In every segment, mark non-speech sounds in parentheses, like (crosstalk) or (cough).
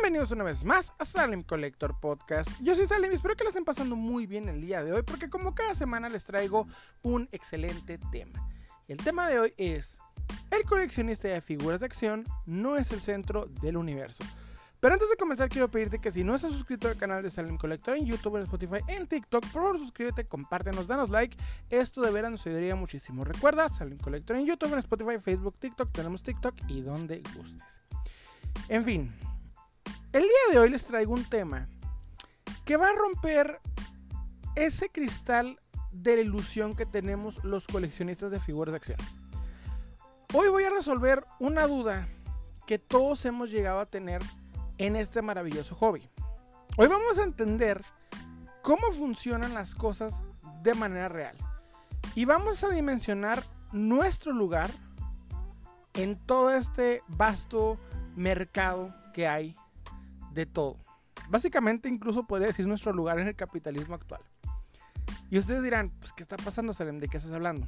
Bienvenidos una vez más a Salem Collector Podcast. Yo soy Salem y espero que la estén pasando muy bien el día de hoy porque como cada semana les traigo un excelente tema. El tema de hoy es, el coleccionista de figuras de acción no es el centro del universo. Pero antes de comenzar quiero pedirte que si no estás suscrito al canal de Salem Collector en YouTube, en Spotify, en TikTok, por favor suscríbete, compártenos, danos like. Esto de veras nos ayudaría muchísimo. Recuerda, Salem Collector en YouTube, en Spotify, Facebook, TikTok, tenemos TikTok y donde gustes. En fin, el día de hoy les traigo un tema que va a romper ese cristal de la ilusión que tenemos los coleccionistas de figuras de acción. Hoy voy a resolver una duda que todos hemos llegado a tener en este maravilloso hobby. Hoy vamos a entender cómo funcionan las cosas de manera real y vamos a dimensionar nuestro lugar en todo este vasto mercado que hay de todo. Básicamente incluso podría decir nuestro lugar en el capitalismo actual. Y ustedes dirán, pues ¿qué está pasando, Salem? ¿De qué estás hablando?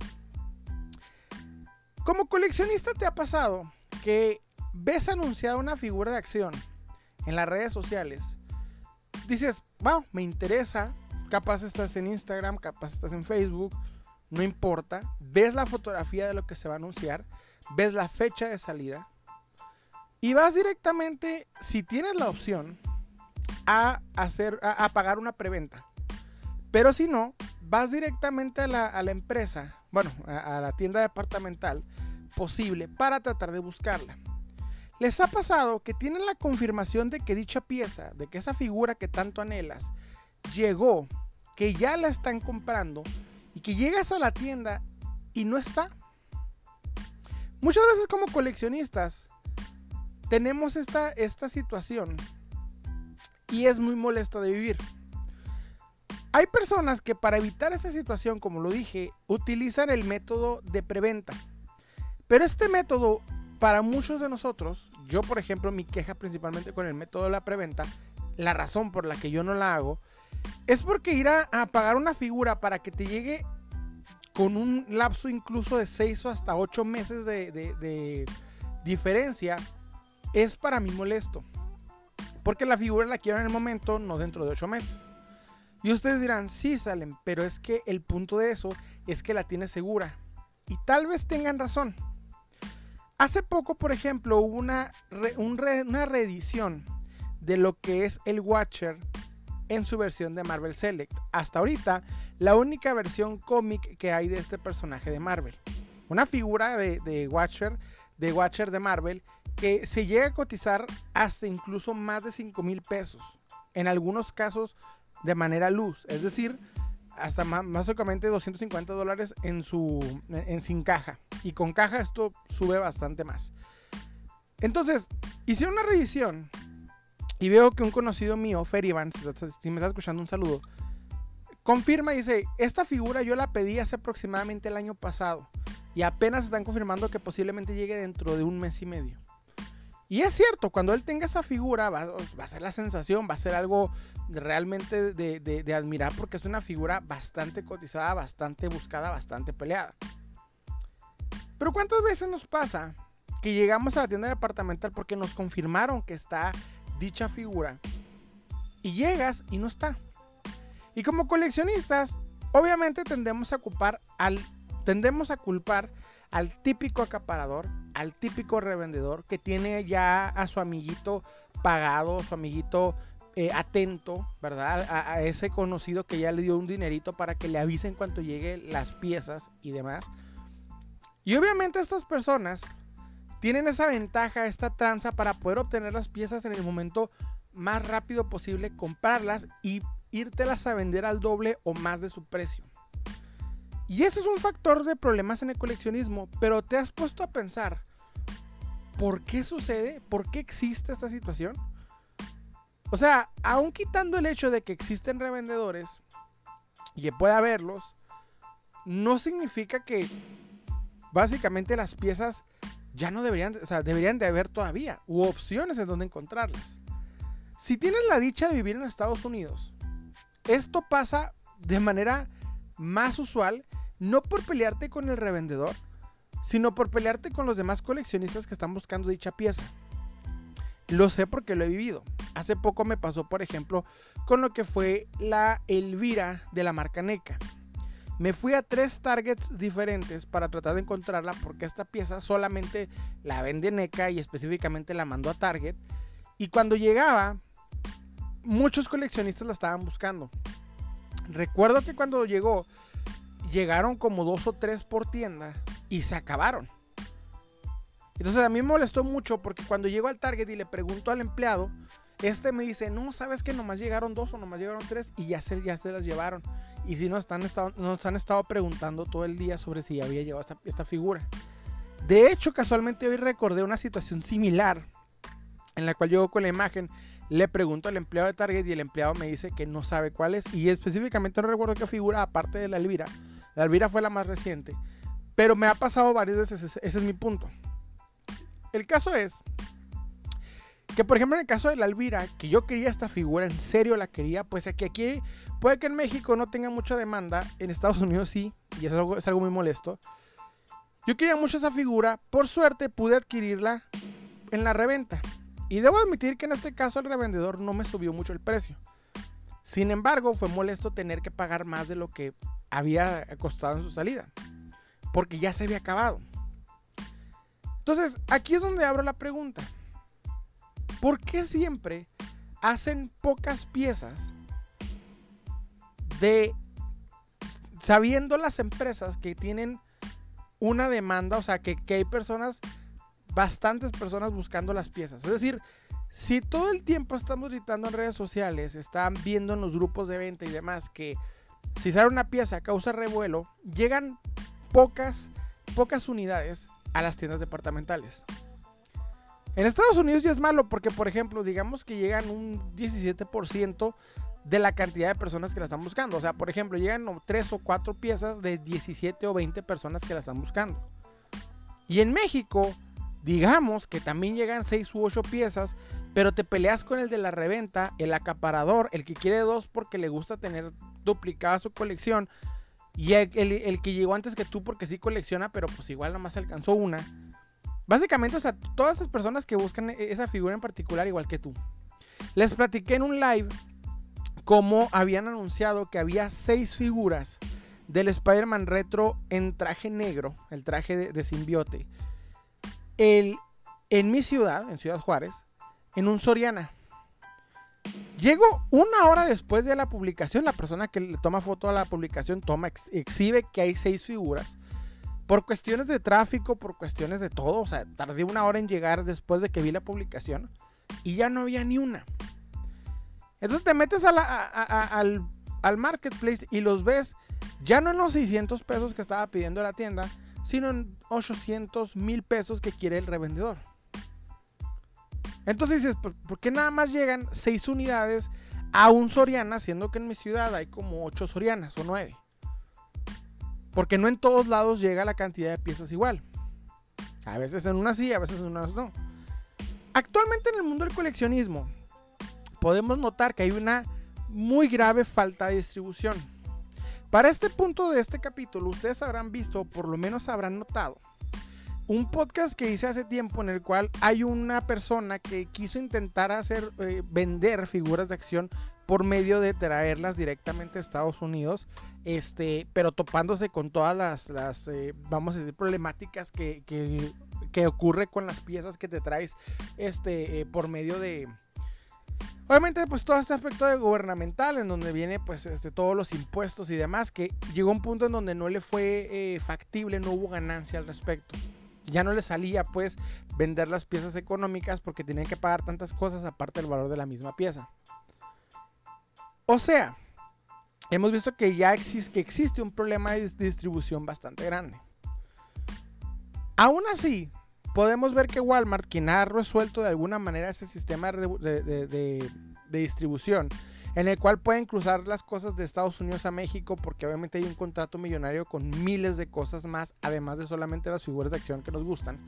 Como coleccionista te ha pasado que ves anunciada una figura de acción en las redes sociales, dices, wow, me interesa, capaz estás en Instagram, capaz estás en Facebook, no importa, ves la fotografía de lo que se va a anunciar, ves la fecha de salida y vas directamente, si tienes la opción, a, hacer, a, pagar una preventa. Pero si no, vas directamente a la, empresa, bueno, a la tienda departamental posible para tratar de buscarla. ¿Les ha pasado que tienen la confirmación de que dicha pieza, de que esa figura que tanto anhelas, llegó, que ya la están comprando y que llegas a la tienda y no está? Muchas veces como coleccionistas tenemos esta, esta situación y es muy molesta de vivir. Hay personas que para evitar esa situación, como lo dije, utilizan el método de preventa. Pero este método, para muchos de nosotros, yo, por ejemplo, mi queja principalmente con el método de la preventa, la razón por la que yo no la hago, es porque ir a, pagar una figura para que te llegue con un lapso incluso de 6 o hasta 8 meses de, diferencia, es para mí molesto. Porque la figura la quiero en el momento, no dentro de 8 meses. Y ustedes dirán, sí, salen, pero es que el punto de eso es que la tienes segura. Y tal vez tengan razón. Hace poco, por ejemplo, hubo una, una reedición de lo que es el Watcher en su versión de Marvel Select. Hasta ahorita, la única versión cómic que hay de este personaje de Marvel. Una figura de, Watcher, de Watcher de Marvel que se llega a cotizar hasta incluso más de 5 mil pesos. En algunos casos de manera luz. Es decir, hasta más, más 250 dólares en su en, sin caja. Y con caja esto sube bastante más. Entonces, hice una revisión y veo que un conocido mío, Ferivan, si me está escuchando un saludo, confirma y dice, esta figura yo la pedí hace aproximadamente el año pasado y apenas están confirmando que posiblemente llegue dentro de un mes y medio. Y es cierto, cuando él tenga esa figura va, a ser la sensación, va a ser algo realmente de, admirar porque es una figura bastante cotizada, bastante buscada, bastante peleada. Pero ¿cuántas veces nos pasa que llegamos a la tienda departamental porque nos confirmaron que está dicha figura y llegas y no está? Y como coleccionistas, obviamente tendemos a tendemos a culpar al típico acaparador, al típico revendedor que tiene ya a su amiguito pagado, su amiguito eh, atento, ¿verdad? A, ese conocido que ya le dio un dinerito para que le avisen cuando lleguen las piezas y demás. Y obviamente estas personas tienen esa ventaja, esta tranza para poder obtener las piezas en el momento más rápido posible, comprarlas y írtelas a vender al doble o más de su precio. Y ese es un factor de problemas en el coleccionismo, pero te has puesto a pensar, ¿por qué sucede? ¿Por qué existe esta situación? O sea, aún quitando el hecho de que existen revendedores y que pueda haberlos, no significa que básicamente las piezas ya no deberían, o sea, deberían de haber todavía, u opciones en donde encontrarlas. Si tienes la dicha de vivir en Estados Unidos, esto pasa de manera más usual, no por pelearte con el revendedor, sino por pelearte con los demás coleccionistas que están buscando dicha pieza. Lo sé porque lo he vivido. Hace poco me pasó, por ejemplo, con lo que fue la Elvira de la marca NECA. Me fui a tres targets diferentes para tratar de encontrarla porque esta pieza solamente la vende NECA y específicamente la mandó a Target. Y cuando llegaba, muchos coleccionistas la estaban buscando. Recuerdo que cuando llegó, llegaron como dos o tres por tienda y se acabaron. Entonces a mí me molestó mucho porque cuando llego al Target y le pregunto al empleado, este me dice, no, sabes que nomás llegaron dos o nomás llegaron tres y ya se, ya se las llevaron. Y si nos, están estado, nos han estado preguntando todo el día sobre si había llevado esta, esta figura. De hecho, casualmente hoy recordé una situación similar en la cual llego con la imagen, le pregunto al empleado de Target y el empleado me dice que no sabe cuál es. Y específicamente no recuerdo qué figura, aparte de la Elvira. La Elvira fue la más reciente. Pero me ha pasado varias veces, ese es mi punto. El caso es que, por ejemplo, en el caso de la Elvira, que yo quería esta figura, en serio la quería, pues aquí, aquí puede que en México no tenga mucha demanda, en Estados Unidos sí, y es algo, es algo muy molesto. Yo quería mucho esa figura, por suerte pude adquirirla en la reventa. Y debo admitir que en este caso el revendedor no me subió mucho el precio. Sin embargo, fue molesto tener que pagar más de lo que había costado en su salida. Porque ya se había acabado. Entonces, aquí es donde abro la pregunta. ¿Por qué siempre hacen pocas piezas de sabiendo las empresas que tienen una demanda, o sea, que, que, hay personas, bastantes personas buscando las piezas. Es decir, si todo el tiempo estamos gritando en redes sociales, están viendo en los grupos de venta y demás que si sale una pieza causa revuelo, llegan pocas, pocas unidades a las tiendas departamentales. En Estados Unidos ya es malo porque, por ejemplo, digamos que llegan un 17% de la cantidad de personas que la están buscando. O sea, por ejemplo, llegan 3 o 4 piezas de 17 o 20 personas que la están buscando. Y en México, digamos que también llegan 6 u 8 piezas, pero te peleas con el de la reventa, el acaparador, el que quiere dos porque le gusta tener duplicada su colección, y el, que llegó antes que tú porque sí colecciona, pero pues igual nomás alcanzó una. Básicamente, o sea, todas esas personas que buscan e, esa figura en particular igual que tú. Les platiqué en un live cómo habían anunciado que había seis figuras del Spider-Man retro en traje negro, el traje de, de simbiote. El, en mi ciudad, en Ciudad Juárez, en un Soriana. Llego una hora después de la publicación, la persona que le toma foto a la publicación toma, exhibe que hay seis figuras. Por cuestiones de tráfico, por cuestiones de todo, o sea, tardé una hora en llegar después de que vi la publicación y ya no había ni una. Entonces te metes al, al marketplace y los ves ya no en los 600 pesos que estaba pidiendo la tienda, sino en 800 mil pesos que quiere el revendedor. Entonces dices, ¿por qué nada más llegan 6 unidades a un Soriana, siendo que en mi ciudad hay como 8 Sorianas o 9? Porque no en todos lados llega la cantidad de piezas igual. A veces en unas sí, a veces en unas no. Actualmente en el mundo del coleccionismo podemos notar que hay una muy grave falta de distribución. Para este punto de este capítulo, ustedes habrán visto, o por lo menos habrán notado, un podcast que hice hace tiempo en el cual hay una persona que quiso intentar hacer eh, vender figuras de acción por medio de traerlas directamente a Estados Unidos, este, pero topándose con todas las, eh, vamos a decir, problemáticas que, que, ocurre con las piezas que te traes este, eh, por medio de, Obviamente, pues todo este aspecto de gubernamental, en donde viene pues este, todos los impuestos y demás, que llegó un punto en donde no le fue factible, no hubo ganancia al respecto ya no le salía pues vender las piezas económicas porque tenían que pagar tantas cosas aparte del valor de la misma pieza. O sea, hemos visto que ya existe, un problema de distribución bastante grande. Aún así, podemos ver que Walmart, quien ha resuelto de alguna manera ese sistema de distribución, en el cual pueden cruzar las cosas de Estados Unidos a México porque obviamente hay un contrato millonario con miles de cosas más, además de solamente las figuras de acción que nos gustan.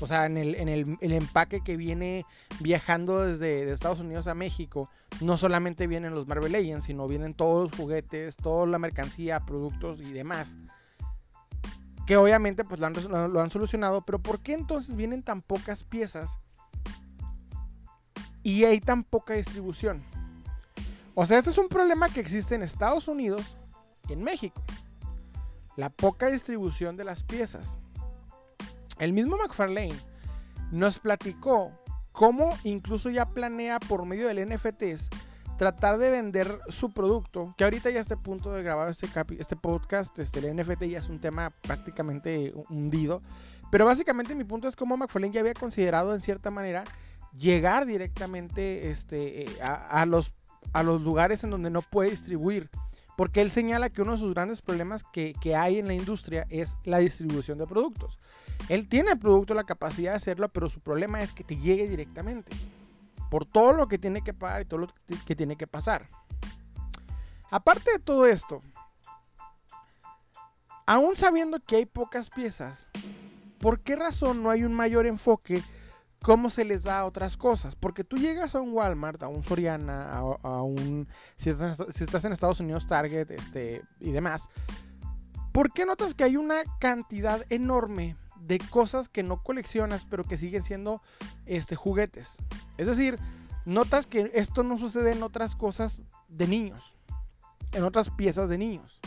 O sea, en el, en el, empaque que viene viajando desde Estados Unidos a México, no solamente vienen los Marvel Legends, sino vienen todos los juguetes, toda la mercancía, productos y demás. Que obviamente pues lo han, lo han solucionado, pero ¿por qué entonces vienen tan pocas piezas y hay tan poca distribución. O sea, este es un problema que existe en Estados Unidos y en México. La poca distribución de las piezas. El mismo McFarlane nos platicó cómo incluso ya planea por medio del NFTs tratar de vender su producto, que ahorita ya a punto de grabar este, este podcast, este, el NFT ya es un tema prácticamente hundido, pero básicamente mi punto es cómo McFarlane ya había considerado en cierta manera llegar directamente este, eh, a, los, a los lugares en donde no puede distribuir. Porque él señala que uno de sus grandes problemas que, que hay en la industria es la distribución de productos. Él tiene el producto, la capacidad de hacerlo, pero su problema es que te llegue directamente. Por todo lo que tiene que pagar y todo lo que tiene que pasar. Aparte de todo esto, aún sabiendo que hay pocas piezas, ¿por qué razón no hay un mayor enfoque cómo se les da otras cosas? Porque tú llegas a un Walmart, a un Soriana, a, un... Si estás, en Estados Unidos, Target este, y demás. ¿Por qué notas que hay una cantidad enorme de cosas que no coleccionas, pero que siguen siendo este, juguetes. Es decir, notas que esto no sucede en otras cosas de niños, en otras piezas de niños.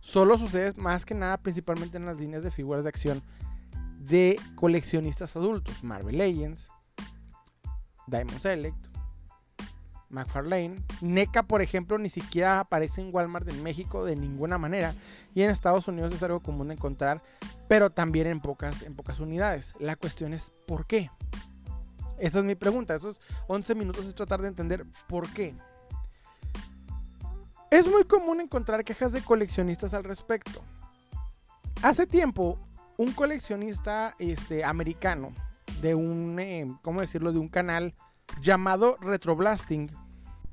Solo sucede más que nada principalmente en las líneas de figuras de acción de coleccionistas adultos. Marvel Legends, Diamond Select, McFarlane. NECA, por ejemplo, ni siquiera aparece en Walmart en México de ninguna manera. Y en Estados Unidos es algo común de encontrar, pero también en pocas, en pocas unidades. La cuestión es ¿por qué? Esa es mi pregunta. Estos 11 minutos es tratar de entender por qué. Es muy común encontrar quejas de coleccionistas al respecto. Hace tiempo, un coleccionista este, americano de un, eh, ¿cómo decirlo?, de un canal llamado Retroblasting.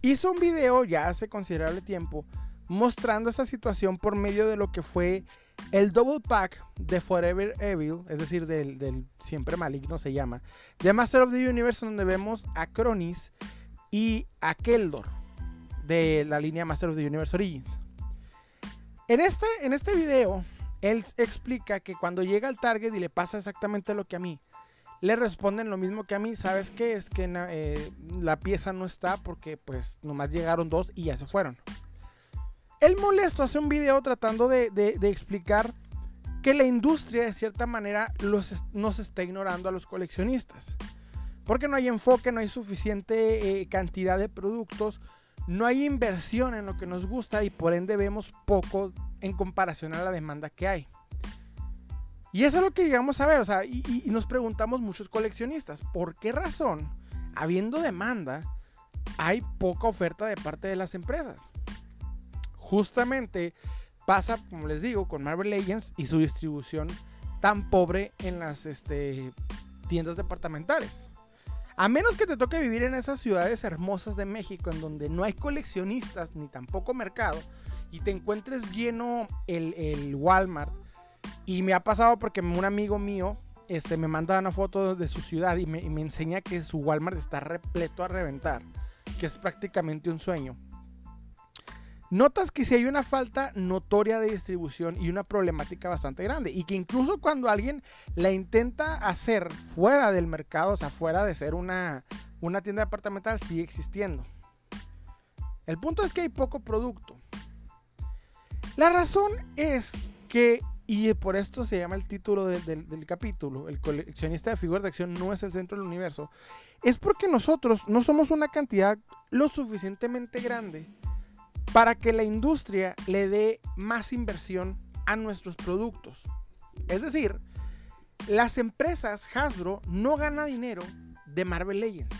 Hizo un video ya hace considerable tiempo mostrando esta situación por medio de lo que fue el double pack de Forever Evil, es decir, del, siempre maligno se llama, de Master of the Universe, donde vemos a Cronis y a Keldor de la línea Master of the Universe Origins. En este, en este video, él explica que cuando llega al target y le pasa exactamente lo que a mí, le responden lo mismo que a mí. ¿Sabes qué? Es que eh, la pieza no está porque pues nomás llegaron dos y ya se fueron. El molesto hace un video tratando de, explicar que la industria de cierta manera nos está ignorando a los coleccionistas. Porque no hay enfoque, no hay suficiente eh, cantidad de productos, no hay inversión en lo que nos gusta y por ende vemos poco en comparación a la demanda que hay. Y eso es lo que llegamos a ver, o sea, y, nos preguntamos muchos coleccionistas, ¿por qué razón, habiendo demanda, hay poca oferta de parte de las empresas? Justamente pasa, como les digo, con Marvel Legends y su distribución tan pobre en las este, tiendas departamentales. A menos que te toque vivir en esas ciudades hermosas de México en donde no hay coleccionistas ni tampoco mercado y te encuentres lleno el, el Walmart y me ha pasado porque un amigo mío este, me manda una foto de su ciudad y me, enseña que su Walmart está repleto a reventar, que es prácticamente un sueño. Notas que si hay una falta notoria de distribución y una problemática bastante grande. Y que incluso cuando alguien la intenta hacer fuera del mercado, o sea, fuera de ser una, una tienda departamental, sigue existiendo. El punto es que hay poco producto. La razón es que y por esto se llama el título del, capítulo, el coleccionista de figuras de acción no es el centro del universo, es porque nosotros no somos una cantidad lo suficientemente grande para que la industria le dé más inversión a nuestros productos. Es decir, las empresas Hasbro no gana dinero de Marvel Legends.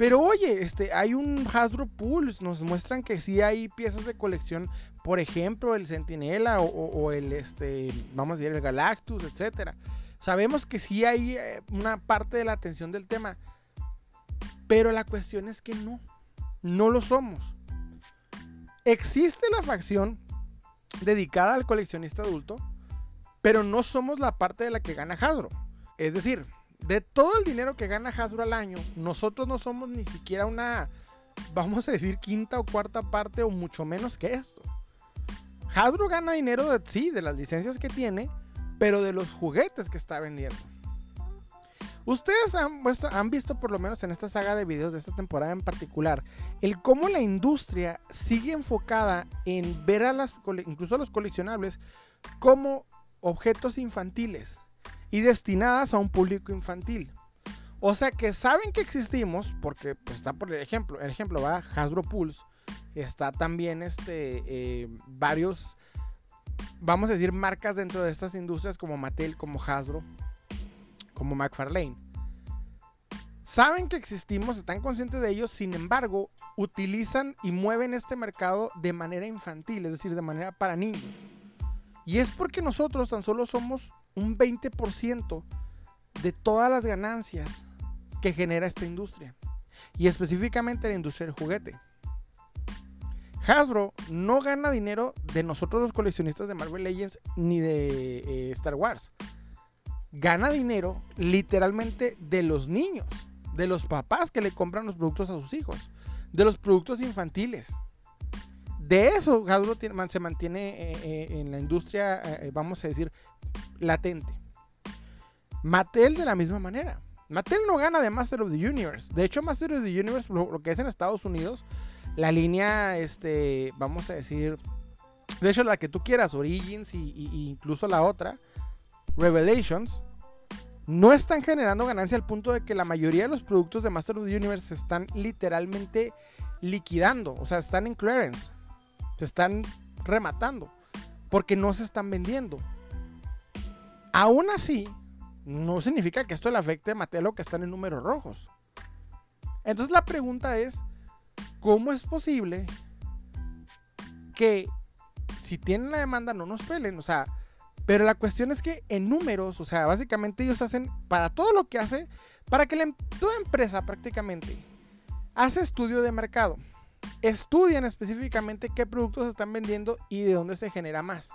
Pero oye, este, hay un Hasbro Pulse, nos muestran que sí hay piezas de colección por ejemplo, el Centinela o, el, este, vamos a decir, el Galactus, etcétera. Sabemos que sí hay eh, una parte de la atención del tema, pero la cuestión es que no, no lo somos. Existe la facción dedicada al coleccionista adulto, pero no somos la parte de la que gana Hasbro. Es decir, de todo el dinero que gana Hasbro al año, nosotros no somos ni siquiera una, vamos a decir, quinta o cuarta parte o mucho menos que esto. Hasbro gana dinero, sí, de las licencias que tiene, pero de los juguetes que está vendiendo. Ustedes han, han, visto, por lo menos en esta saga de videos de esta temporada en particular, el cómo la industria sigue enfocada en ver a las, incluso a los coleccionables, como objetos infantiles y destinadas a un público infantil. O sea que saben que existimos, porque pues, está por el ejemplo, el ejemplo va Hasbro Pulse, está también este, eh, varios, vamos a decir, marcas dentro de estas industrias como Mattel, como Hasbro, como McFarlane. Saben que existimos, están conscientes de ello, sin embargo, utilizan y mueven este mercado de manera infantil, es decir, de manera para niños. Y es porque nosotros tan solo somos un 20% de todas las ganancias que genera esta industria. Y específicamente la industria del juguete. Hasbro no gana dinero de nosotros los coleccionistas de Marvel Legends ni de eh, Star Wars. Gana dinero literalmente de los niños, de los papás que le compran los productos a sus hijos, de los productos infantiles. De eso Hasbro se mantiene eh, eh, en la industria, vamos a decir, latente. Mattel de la misma manera. Mattel no gana de Master of the Universe. De hecho, Master of the Universe, lo, que es en Estados Unidos, la línea, este, vamos a decir, de hecho, la que tú quieras, Origins y, incluso la otra, Revelations, no están generando ganancia al punto de que la mayoría de los productos de Master of the Universe se están literalmente liquidando. O sea, están en clearance. Se están rematando. Porque no se están vendiendo. Aún así, no significa que esto le afecte a Matelo que están en números rojos. Entonces la pregunta es, ¿cómo es posible que si tienen la demanda no nos pelen? O sea, pero la cuestión es que en números, o sea, básicamente ellos hacen para todo lo que hace, para que em, toda empresa prácticamente hace estudio de mercado. Estudian específicamente qué productos están vendiendo y de dónde se genera más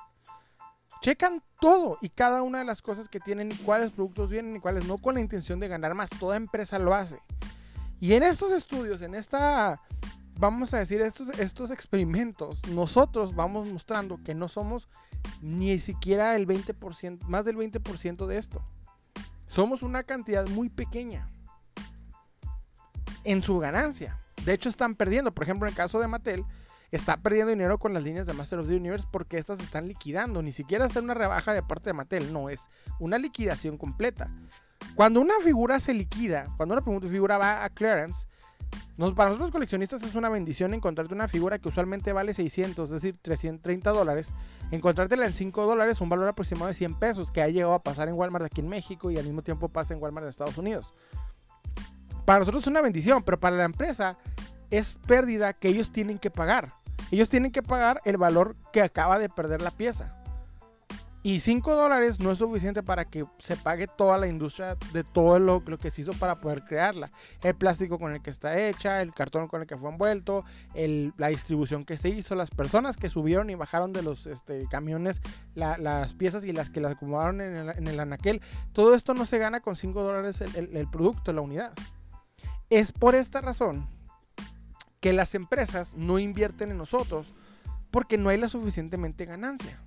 checan todo y cada una de las cosas que tienen y cuáles productos vienen y cuáles no con la intención de ganar más. Toda empresa lo hace. Y en estos estudios, en esta, vamos a decir, estos, estos experimentos, nosotros vamos mostrando que no somos ni siquiera el 20%, más del 20% de esto. Somos una cantidad muy pequeña en su ganancia. De hecho, están perdiendo. Por ejemplo, en el caso de Mattel, está perdiendo dinero con las líneas de Master of the Universe porque estas están liquidando. Ni siquiera está una rebaja de parte de Mattel, no, es una liquidación completa. Cuando una figura se liquida, cuando una figura va a clearance, para nosotros coleccionistas es una bendición encontrarte una figura que usualmente vale 600, es decir, 330 dólares. Encontrártela en 5 dólares, un valor aproximado de 100 pesos, que ha llegado a pasar en Walmart aquí en México y al mismo tiempo pasa en Walmart de Estados Unidos. Para nosotros es una bendición, pero para la empresa es pérdida que ellos tienen que pagar. Ellos tienen que pagar el valor que acaba de perder la pieza. Y 5 dólares no es suficiente para que se pague toda la industria de todo lo, que se hizo para poder crearla. El plástico con el que está hecha, el cartón con el que fue envuelto, la distribución que se hizo, las personas que subieron y bajaron de los este, camiones las piezas y las que las acomodaron en el, en el, anaquel. Todo esto no se gana con 5 dólares el, el producto, la unidad. Es por esta razón que las empresas no invierten en nosotros porque no hay la suficientemente ganancia.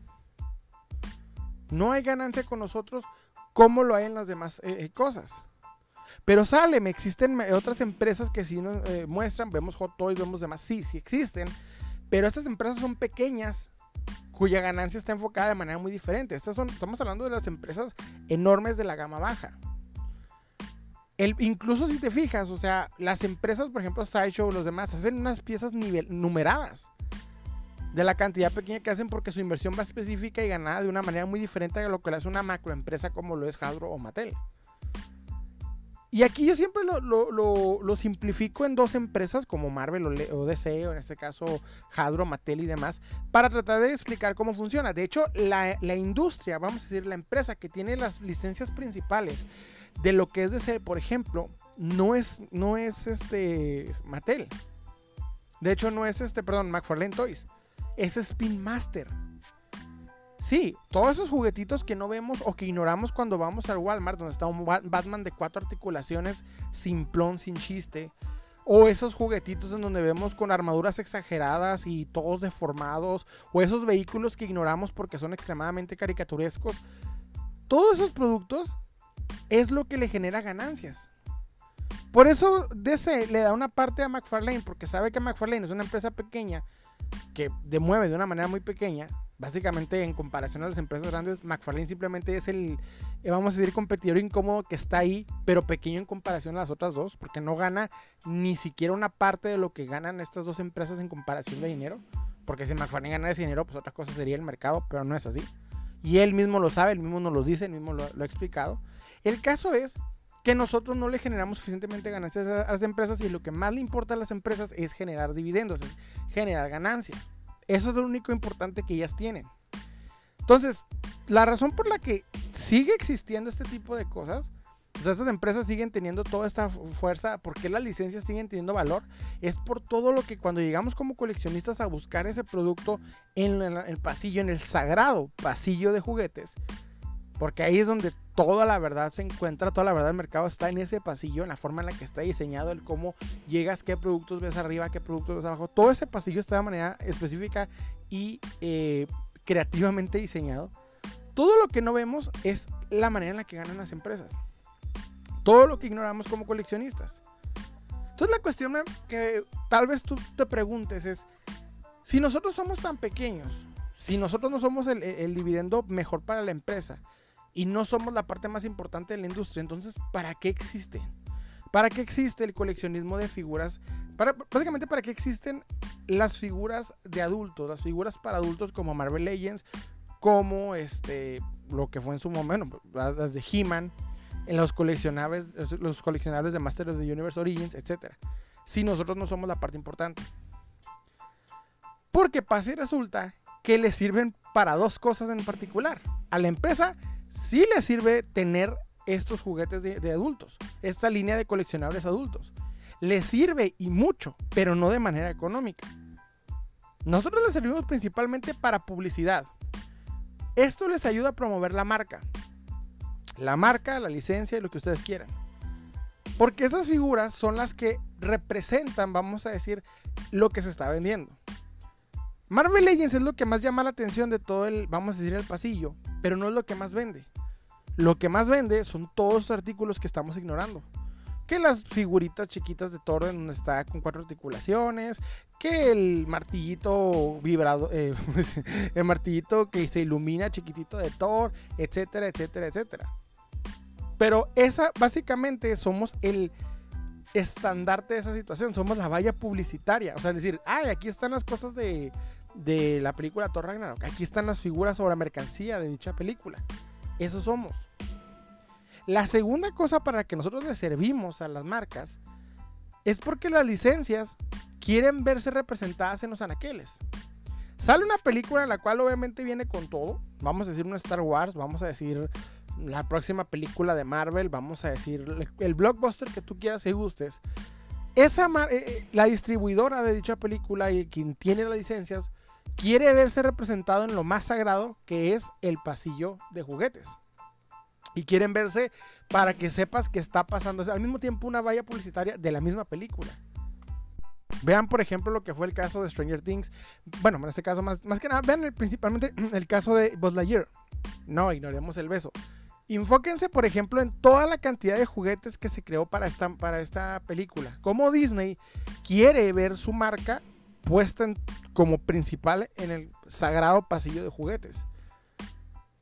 No hay ganancia con nosotros como lo hay en las demás eh, eh, cosas. Pero sale, existen otras empresas que sí nos eh, muestran, vemos Hot Toys, vemos demás, sí, sí existen, pero estas empresas son pequeñas cuya ganancia está enfocada de manera muy diferente. Estas son, estamos hablando de las empresas enormes de la gama baja incluso si te fijas, o sea, las empresas, por ejemplo, Sideshow, los demás, hacen unas piezas numeradas de la cantidad pequeña que hacen porque su inversión va específica y ganada de una manera muy diferente a lo que le hace una macroempresa como lo es Hasbro o Mattel. Y aquí yo siempre lo, simplifico en dos empresas como Marvel o, DC, o en este caso Hasbro, Mattel y demás, para tratar de explicar cómo funciona. De hecho, la, la industria, vamos a decir, la empresa que tiene las licencias principales de lo que es de ser, por ejemplo, no es, no es este Mattel. De hecho, no es este, perdón, McFarlane Toys. Es Spin Master. Sí, todos esos juguetitos que no vemos o que ignoramos cuando vamos al Walmart, donde está un Batman de cuatro articulaciones, simplón, sin chiste. O esos juguetitos en donde vemos con armaduras exageradas y todos deformados. O esos vehículos que ignoramos porque son extremadamente caricaturescos. Todos esos productos es lo que le genera ganancias. Por eso DC le da una parte a McFarlane, porque sabe que McFarlane es una empresa pequeña que demueve de una manera muy pequeña. Básicamente, en comparación a las empresas grandes, McFarlane simplemente es el, eh, vamos a decir, competidor incómodo que está ahí, pero pequeño en comparación a las otras dos, porque no gana ni siquiera una parte de lo que ganan estas dos empresas en comparación de dinero. Porque si McFarlane gana ese dinero, pues otra cosa sería el mercado, pero no es así. Y él mismo lo sabe, él mismo nos lo dice, él mismo lo, lo ha explicado. El caso es que nosotros no le generamos suficientemente ganancias a las empresas y lo que más le importa a las empresas es generar dividendos, es generar ganancias. Eso es lo único importante que ellas tienen. Entonces, la razón por la que sigue existiendo este tipo de cosas, sea, estas empresas siguen teniendo toda esta fuerza, porque las licencias siguen teniendo valor, es por todo lo que cuando llegamos como coleccionistas a buscar ese producto en el pasillo, en el sagrado pasillo de juguetes, porque ahí es donde toda la verdad se encuentra, toda la verdad del mercado está en ese pasillo, en la forma en la que está diseñado, el cómo llegas, qué productos ves arriba, qué productos ves abajo. Todo ese pasillo está de manera específica y eh, creativamente diseñado. Todo lo que no vemos es la manera en la que ganan las empresas. Todo lo que ignoramos como coleccionistas. Entonces la cuestión que tal vez tú te preguntes es, si nosotros somos tan pequeños, si nosotros no somos el dividendo mejor para la empresa, y no somos la parte más importante de la industria. Entonces, ¿para qué existen? ¿Para qué existe el coleccionismo de figuras? Para, básicamente, ¿para qué existen las figuras de adultos? Las figuras para adultos como Marvel Legends, como este, lo que fue en su momento, las de He-Man, los coleccionables, los coleccionables de Masters of the Universe Origins, etc. Si nosotros no somos la parte importante. Porque pasa y resulta que le sirven para dos cosas en particular. A la empresa sí le sirve tener estos juguetes de, adultos, esta línea de coleccionables adultos. Le sirve y mucho, pero no de manera económica. Nosotros les servimos principalmente para publicidad. Esto les ayuda a promover la marca. La marca, la licencia y lo que ustedes quieran. Porque esas figuras son las que representan, vamos a decir, lo que se está vendiendo. Marvel Legends es lo que más llama la atención de todo el, vamos a decir, el pasillo, pero no es lo que más vende. Lo que más vende son todos los artículos que estamos ignorando. Que las figuritas chiquitas de Thor donde está con cuatro articulaciones, que el martillito vibrado, eh, (laughs) el martillito que se ilumina chiquitito de Thor, etcétera, etcétera, etcétera. Pero esa, básicamente, somos el estandarte de esa situación, somos la valla publicitaria. O sea, decir, ay, aquí están las cosas de, de la película Thor Ragnarok. Aquí están las figuras sobre mercancía de dicha película. Eso somos. La segunda cosa para que nosotros le servimos a las marcas es porque las licencias quieren verse representadas en los anaqueles. Sale una película en la cual obviamente viene con todo. Vamos a decir una Star Wars, vamos a decir la próxima película de Marvel, vamos a decir el blockbuster que tú quieras y gustes. Esa eh, eh, la distribuidora de dicha película y quien tiene las licencias quiere verse representado en lo más sagrado que es el pasillo de juguetes. Y quieren verse para que sepas que está pasando al mismo tiempo una valla publicitaria de la misma película. Vean, por ejemplo, lo que fue el caso de Stranger Things. Bueno, en este caso, más, más que nada, vean principalmente (clears throat) el caso de Buzz. No, ignoremos el beso. Enfóquense, por ejemplo, en toda la cantidad de juguetes que se creó para esta, para esta película. Como Disney quiere ver su marca puesta como principal en el sagrado pasillo de juguetes.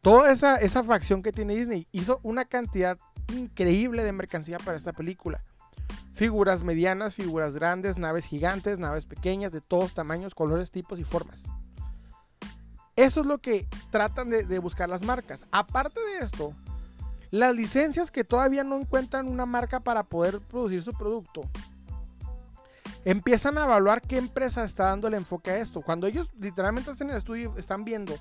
Toda esa, esa facción que tiene Disney hizo una cantidad increíble de mercancía para esta película. Figuras medianas, figuras grandes, naves gigantes, naves pequeñas, de todos tamaños, colores, tipos y formas. Eso es lo que tratan de, de, buscar las marcas. Aparte de esto, las licencias que todavía no encuentran una marca para poder producir su producto, empiezan a evaluar qué empresa está dando el enfoque a esto. Cuando ellos literalmente hacen el estudio, están viendo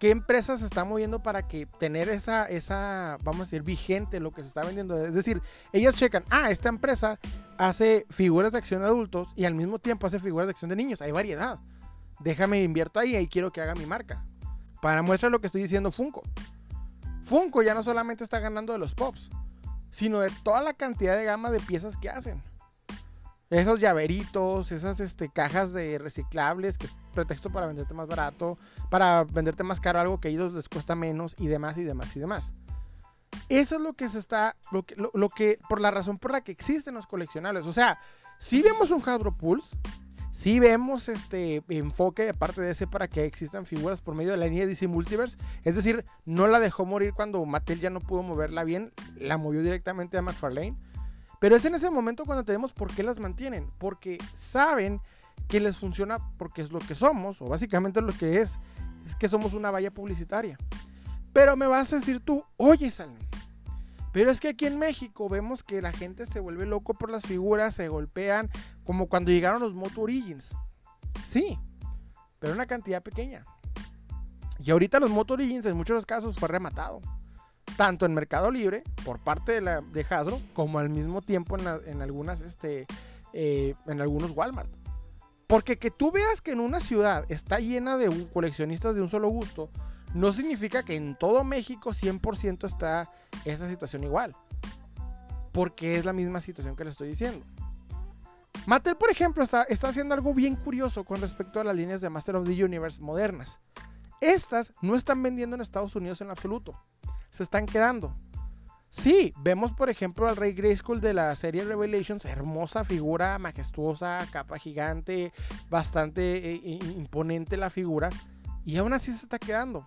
qué empresas se están moviendo para que tener esa, esa, vamos a decir, vigente lo que se está vendiendo. Es decir, ellos checan, ah, esta empresa hace figuras de acción de adultos y al mismo tiempo hace figuras de acción de niños. Hay variedad. Déjame invierto ahí y quiero que haga mi marca. Para muestra lo que estoy diciendo Funko. Funko ya no solamente está ganando de los pops, sino de toda la cantidad de gama de piezas que hacen. Esos llaveritos, esas este, cajas de reciclables, que pretexto para venderte más barato, para venderte más caro algo que ellos les cuesta menos y demás y demás y demás. Eso es lo que se está, lo que, lo, que, por la razón por la que existen los coleccionables. O sea, si vemos un Hasbro Pulse, si vemos este enfoque aparte de ese para que existan figuras por medio de la línea DC Multiverse. Es decir, no la dejó morir cuando Mattel ya no pudo moverla bien, la movió directamente a McFarlane. Pero es en ese momento cuando tenemos por qué las mantienen. Porque saben que les funciona porque es lo que somos, o básicamente lo que es, es que somos una valla publicitaria. Pero me vas a decir tú, oye Salmi, pero es que aquí en México vemos que la gente se vuelve loco por las figuras, se golpean, como cuando llegaron los Moto Origins. Sí, pero una cantidad pequeña. Y ahorita los Moto Origins en muchos casos fue rematado. Tanto en Mercado Libre, por parte de, la, Hasbro, como al mismo tiempo en, algunas, este, eh, en algunos Walmart. Porque que tú veas que en una ciudad está llena de coleccionistas de un solo gusto, no significa que en todo México 100% está esa situación igual. Porque es la misma situación que le estoy diciendo. Mattel, por ejemplo, está, está haciendo algo bien curioso con respecto a las líneas de Master of the Universe modernas. Estas no están vendiendo en Estados Unidos en absoluto. Se están quedando. Sí, vemos por ejemplo al Rey Grayskull de la serie Revelations, hermosa figura, majestuosa, capa gigante, bastante eh, imponente la figura, y aún así se está quedando.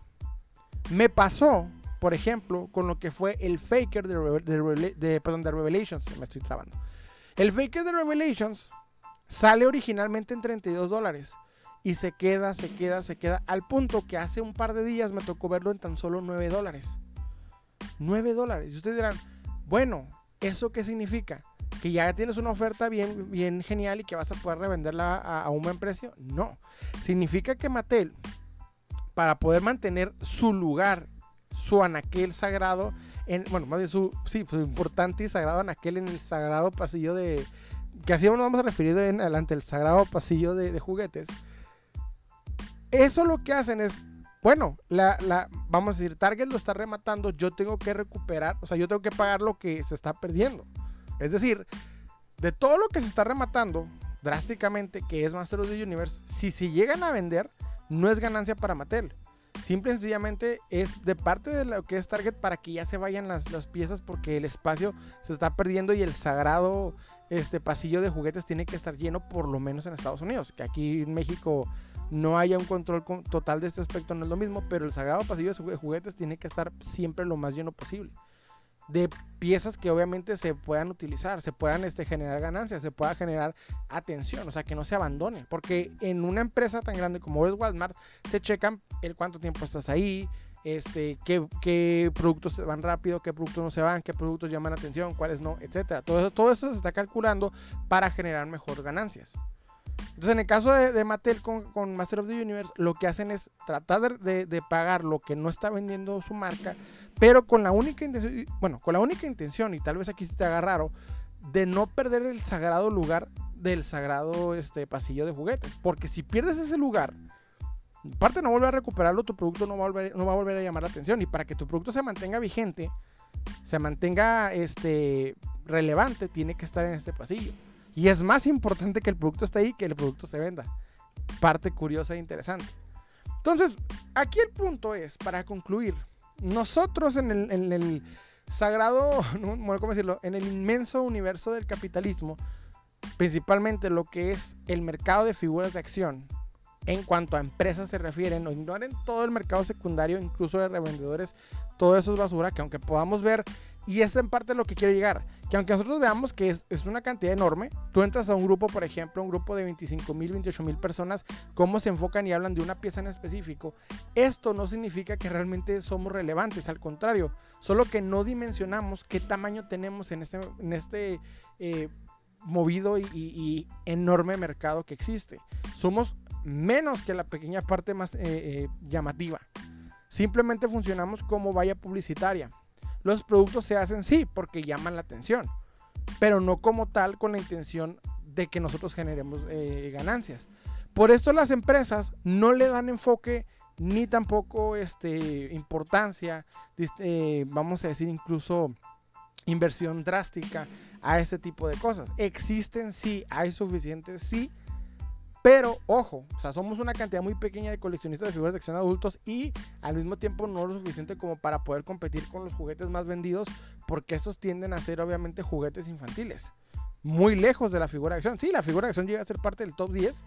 Me pasó, por ejemplo, con lo que fue el Faker de, de, perdón, de Revelations. Me estoy trabando. El Faker de Revelations sale originalmente en 32 dólares. Y se queda, se queda, se queda. Al punto que hace un par de días me tocó verlo en tan solo 9 dólares. 9 dólares. Y ustedes dirán, bueno, ¿eso qué significa? ¿Que ya tienes una oferta bien, bien genial y que vas a poder revenderla a, un buen precio? No. Significa que Mattel para poder mantener su lugar, su anaquel sagrado, en, bueno, más bien su, sí, pues, importante y sagrado anaquel en el sagrado pasillo de, que así nos vamos a referir en adelante, el sagrado pasillo de, juguetes. Eso lo que hacen es, bueno, la, la, vamos a decir, Target lo está rematando, yo tengo que recuperar, o sea, yo tengo que pagar lo que se está perdiendo. Es decir, de todo lo que se está rematando drásticamente, que es Master of the Universe, si se llegan a vender, no es ganancia para Mattel. Simple y sencillamente es de parte de lo que es Target para que ya se vayan las, piezas porque el espacio se está perdiendo y el sagrado este pasillo de juguetes tiene que estar lleno por lo menos en Estados Unidos. Que aquí en México no haya un control total de este aspecto no es lo mismo, pero el sagrado pasillo de juguetes tiene que estar siempre lo más lleno posible de piezas que obviamente se puedan utilizar, se puedan este, generar ganancias, se pueda generar atención, o sea, que no se abandone. Porque en una empresa tan grande como es Walmart, te checan el cuánto tiempo estás ahí, este, qué, qué productos van rápido, qué productos no se van, qué productos llaman atención, cuáles no, etcétera. Todo eso, todo eso se está calculando para generar mejor ganancias. Entonces, en el caso de, Mattel con, Master of the Universe, lo que hacen es tratar de, de pagar lo que no está vendiendo su marca pero con la única intención, bueno, con la única intención, y tal vez aquí se te haga raro, de no perder el sagrado lugar del sagrado este, pasillo de juguetes. Porque si pierdes ese lugar, aparte no vuelve a recuperarlo, tu producto no va a volver, no va a, volver a llamar la atención. Y para que tu producto se mantenga vigente, se mantenga este, relevante, tiene que estar en este pasillo. Y es más importante que el producto esté ahí que el producto se venda. Parte curiosa e interesante. Entonces, aquí el punto es, para concluir, nosotros en el, sagrado, (laughs) ¿cómo decirlo? En el inmenso universo del capitalismo, principalmente lo que es el mercado de figuras de acción, en cuanto a empresas se refieren, o ignoren todo el mercado secundario, incluso de revendedores, todo eso es basura, que aunque podamos ver, y es en parte lo que quiero llegar, que aunque nosotros veamos que es, una cantidad enorme, tú entras a un grupo, por ejemplo, un grupo de 25 mil, 28 mil personas, cómo se enfocan y hablan de una pieza en específico, esto no significa que realmente somos relevantes, al contrario, solo que no dimensionamos qué tamaño tenemos en este, este eh, movido y, enorme mercado que existe. Somos menos que la pequeña parte más eh, eh, llamativa. Simplemente funcionamos como valla publicitaria los productos se hacen sí porque llaman la atención, pero no como tal con la intención de que nosotros generemos eh, ganancias. Por esto las empresas no le dan enfoque ni tampoco este, importancia, eh, vamos a decir incluso inversión drástica a ese tipo de cosas. Existen sí, hay suficientes sí, Pero, ojo, o sea, somos una cantidad muy pequeña de coleccionistas de figuras de acción adultos y al mismo tiempo no lo suficiente como para poder competir con los juguetes más vendidos, porque estos tienden a ser obviamente juguetes infantiles. Muy lejos de la figura de acción. Sí, la figura de acción llega a ser parte del top 10,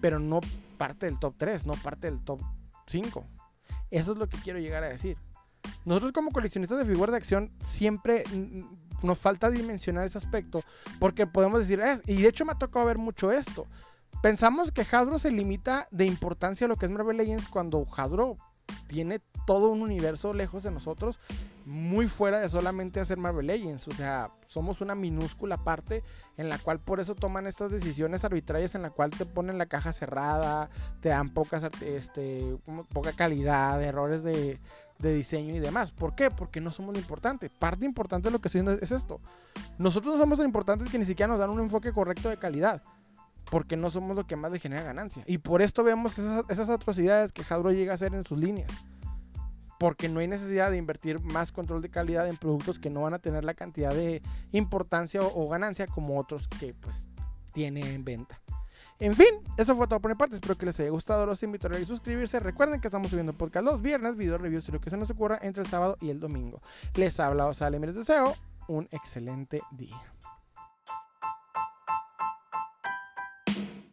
pero no parte del top 3, no parte del top 5. Eso es lo que quiero llegar a decir. Nosotros como coleccionistas de figuras de acción siempre nos falta dimensionar ese aspecto, porque podemos decir, y de hecho me ha tocado ver mucho esto Pensamos que Hasbro se limita de importancia a lo que es Marvel Legends cuando Hasbro tiene todo un universo lejos de nosotros, muy fuera de solamente hacer Marvel Legends. O sea, somos una minúscula parte en la cual por eso toman estas decisiones arbitrarias en la cual te ponen la caja cerrada, te dan pocas, este, poca calidad, errores de, de diseño y demás. ¿Por qué? Porque no somos lo importante. Parte importante de lo que estoy diciendo es esto. Nosotros no somos lo importante que ni siquiera nos dan un enfoque correcto de calidad porque no somos lo que más le genera ganancia. Y por esto vemos esas, atrocidades que Hasbro llega a hacer en sus líneas. Porque no hay necesidad de invertir más control de calidad en productos que no van a tener la cantidad de importancia o, ganancia como otros que pues tiene en venta. En fin, eso fue todo por mi parte. Espero que les haya gustado. Los invito a suscribirse. Recuerden que estamos subiendo podcast los viernes, video reviews y lo que se nos ocurra entre el sábado y el domingo. Les habla Osale y les deseo un excelente día.